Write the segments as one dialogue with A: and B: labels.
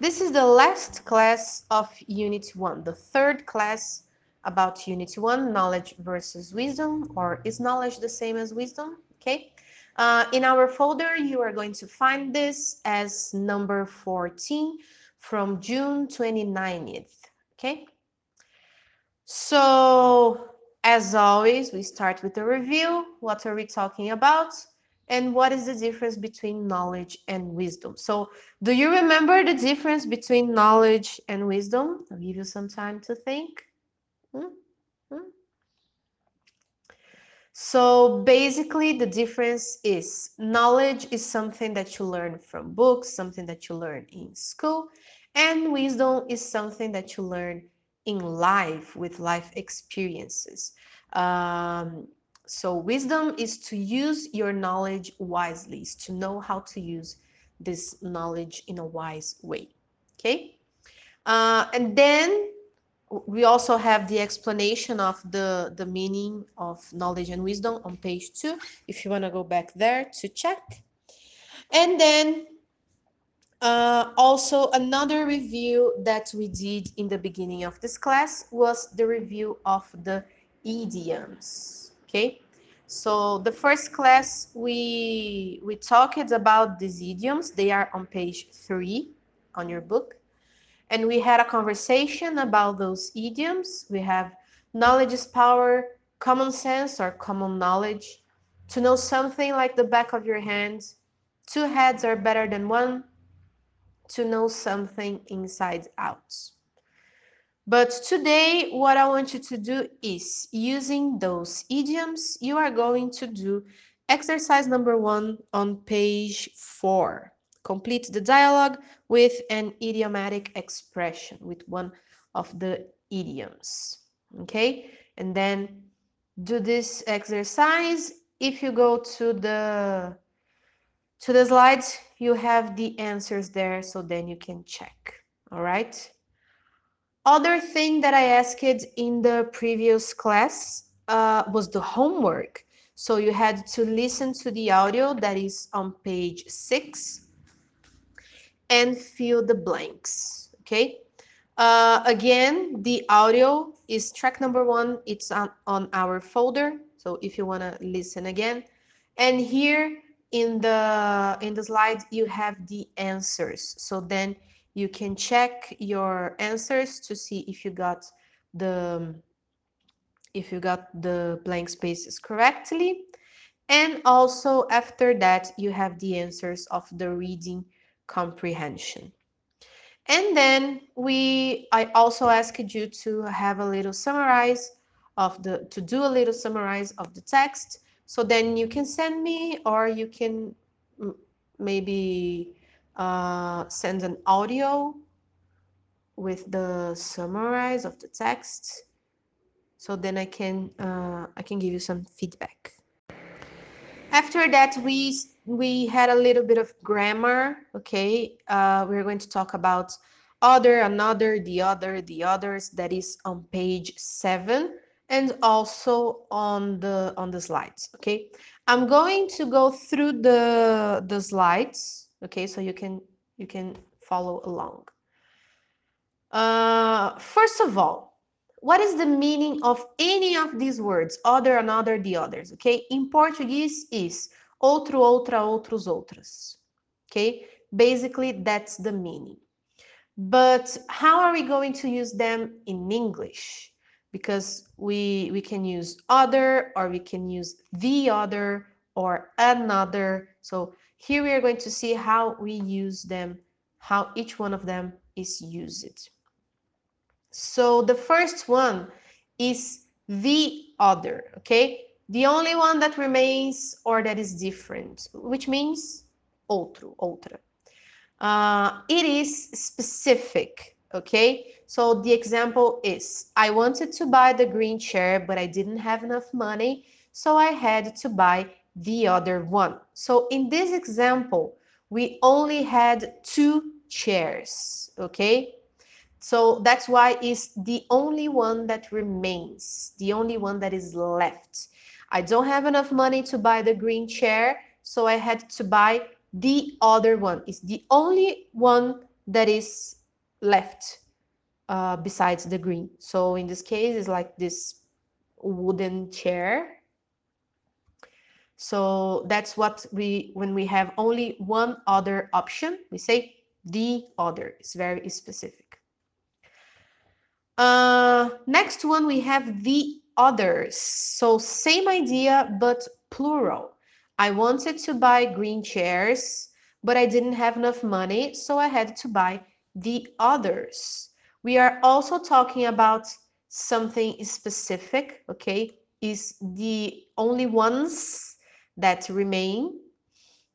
A: This is the last class of Unit 1, the third class about Unit 1, knowledge versus wisdom, or is knowledge the same as wisdom? Okay. Uh, in our folder, you are going to find this as number 14 from June 29th. Okay. So, as always, we start with a review. What are we talking about? And what is the difference between knowledge and wisdom? So, do you remember the difference between knowledge and wisdom? I'll give you some time to think. Hmm? Hmm? So basically the difference is knowledge is something that you learn from books, something that you learn in school, and wisdom is something that you learn in life with life experiences. Um, so wisdom is to use your knowledge wisely, is to know how to use this knowledge in a wise way. Okay. Uh, and then we also have the explanation of the, the meaning of knowledge and wisdom on page two, if you want to go back there to check. And then uh, also another review that we did in the beginning of this class was the review of the idioms, okay? So the first class we we talked about these idioms. They are on page three on your book and we had a conversation about those idioms. We have knowledge is power, common sense or common knowledge, to know something like the back of your hand, two heads are better than one, to know something inside out. But today, what I want you to do is using those idioms, you are going to do exercise number one on page four. Complete the dialogue with an idiomatic expression, with one of the idioms. Okay, and then do this exercise. If you go to the to the slides, you have the answers there, so then you can check. All right. Other thing that I asked in the previous class uh, was the homework. So you had to listen to the audio that is on page six and fill the blanks, okay? Uh, again, the audio is track number one. It's on, on our folder. So if you want to listen again. And here in the in the slide, you have the answers. So then you can check your answers to see if you got the if you got the blank spaces correctly. And also after that, you have the answers of the reading comprehension. And then we, I also asked you to have a little summarize of the, to do a little summarize of the text. So then you can send me or you can maybe uh, send an audio with the summarize of the text. So then I can, uh, I can give you some feedback. After that, we we had a little bit of grammar. Okay, uh, we're going to talk about other, another, the other, the others. That is on page seven and also on the on the slides. Okay, I'm going to go through the the slides. Okay, so you can you can follow along. Uh, first of all, what is the meaning of any of these words? Other, another, the others, okay? In Portuguese is outro, outra, outros, outras, okay? Basically, that's the meaning. But how are we going to use them in English? Because we, we can use other, or we can use the other, or another. So here we are going to see how we use them, how each one of them is used. So the first one is the other, okay? The only one that remains or that is different, which means outro, outra. Uh, it is specific, okay? So the example is, I wanted to buy the green chair, but I didn't have enough money, so I had to buy the other one. So in this example, we only had two chairs, okay? So that's why it's the only one that remains, the only one that is left. I don't have enough money to buy the green chair, so I had to buy the other one. It's the only one that is left uh, besides the green. So in this case, it's like this wooden chair. So that's what we, when we have only one other option, we say the other. It's very specific. Uh, next one, we have the others. So same idea, but plural. I wanted to buy green chairs, but I didn't have enough money, so I had to buy the others. We are also talking about something specific, okay? Is the only ones that remain.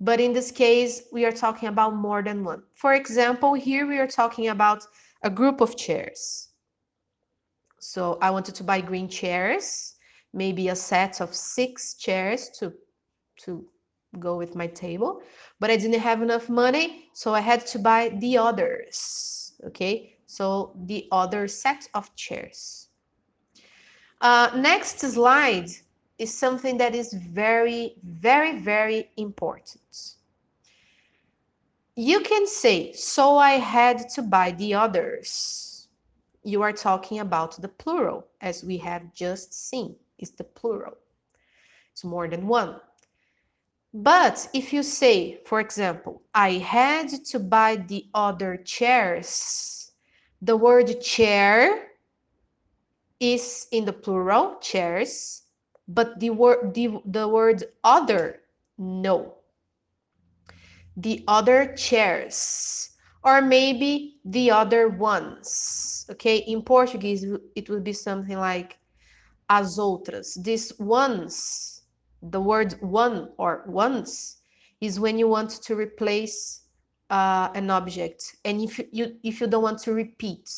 A: But in this case, we are talking about more than one. For example, here we are talking about a group of chairs. So I wanted to buy green chairs, maybe a set of six chairs to, to go with my table, but I didn't have enough money, so I had to buy the others, okay? So the other set of chairs. Uh, next slide is something that is very, very, very important. You can say, so I had to buy the others you are talking about the plural, as we have just seen. It's the plural. It's more than one. But if you say, for example, I had to buy the other chairs, the word chair is in the plural, chairs, but the word the, the word other, no. The other chairs or maybe the other ones. Okay, in Portuguese, it would be something like as outras. These ones, the word one or ones, is when you want to replace uh, an object, and if you if you don't want to repeat.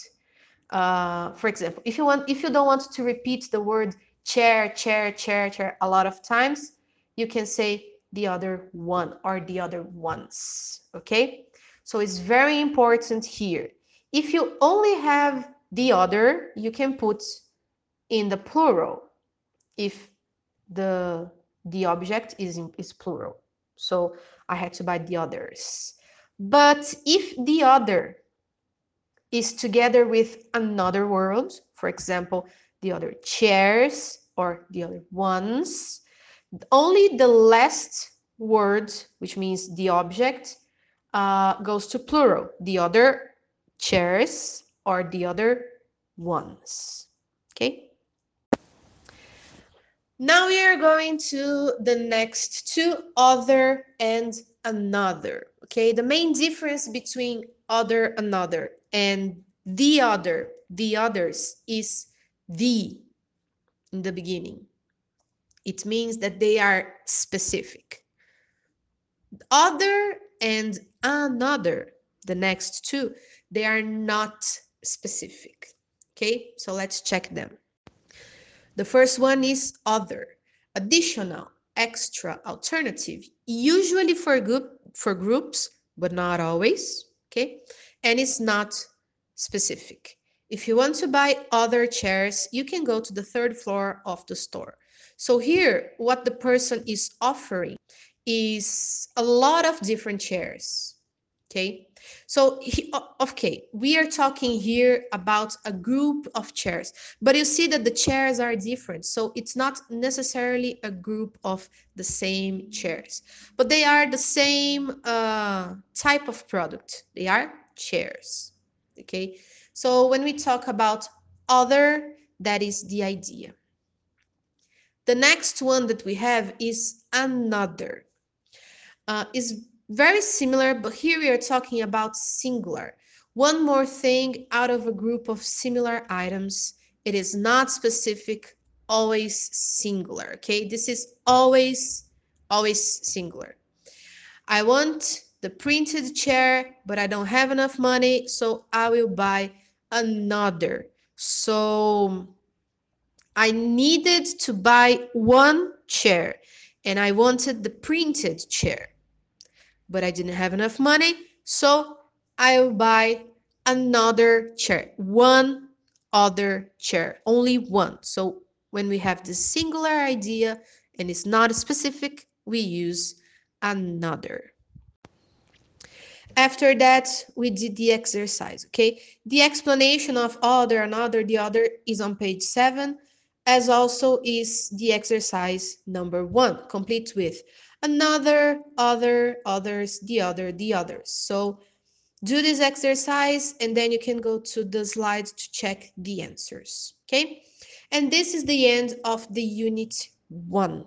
A: Uh, for example, if you want if you don't want to repeat the word chair, chair, chair, chair a lot of times, you can say the other one or the other ones. Okay. So it's very important here. If you only have the other, you can put in the plural if the the object is in, is plural. So I had to buy the others. But if the other is together with another word, for example, the other chairs or the other ones, only the last word, which means the object, uh, goes to plural, the other chairs or the other ones. Okay. Now we are going to the next two, other and another. Okay, the main difference between other, another, and the other, the others is the in the beginning. It means that they are specific. Other and another, the next two, they are not specific. Okay, so let's check them. The first one is other, additional, extra, alternative, usually for group for groups, but not always. Okay, and it's not specific. If you want to buy other chairs, you can go to the third floor of the store. So here, what the person is offering is a lot of different chairs. Okay, so he, okay, we are talking here about a group of chairs, but you see that the chairs are different. So it's not necessarily a group of the same chairs, but they are the same uh, type of product. They are chairs. Okay, so when we talk about other, that is the idea. The next one that we have is another uh, is very similar, but here we are talking about singular. One more thing out of a group of similar items, it is not specific, always singular, okay? This is always, always singular. I want the printed chair, but I don't have enough money, so I will buy another. So I needed to buy one chair and I wanted the printed chair but I didn't have enough money. So I'll buy another chair, one other chair, only one. So when we have this singular idea and it's not specific, we use another. After that, we did the exercise, okay? The explanation of other, another, the other is on page seven, as also is the exercise number one, complete with another, other, others, the other, the others. So do this exercise and then you can go to the slides to check the answers, okay? And this is the end of the unit one.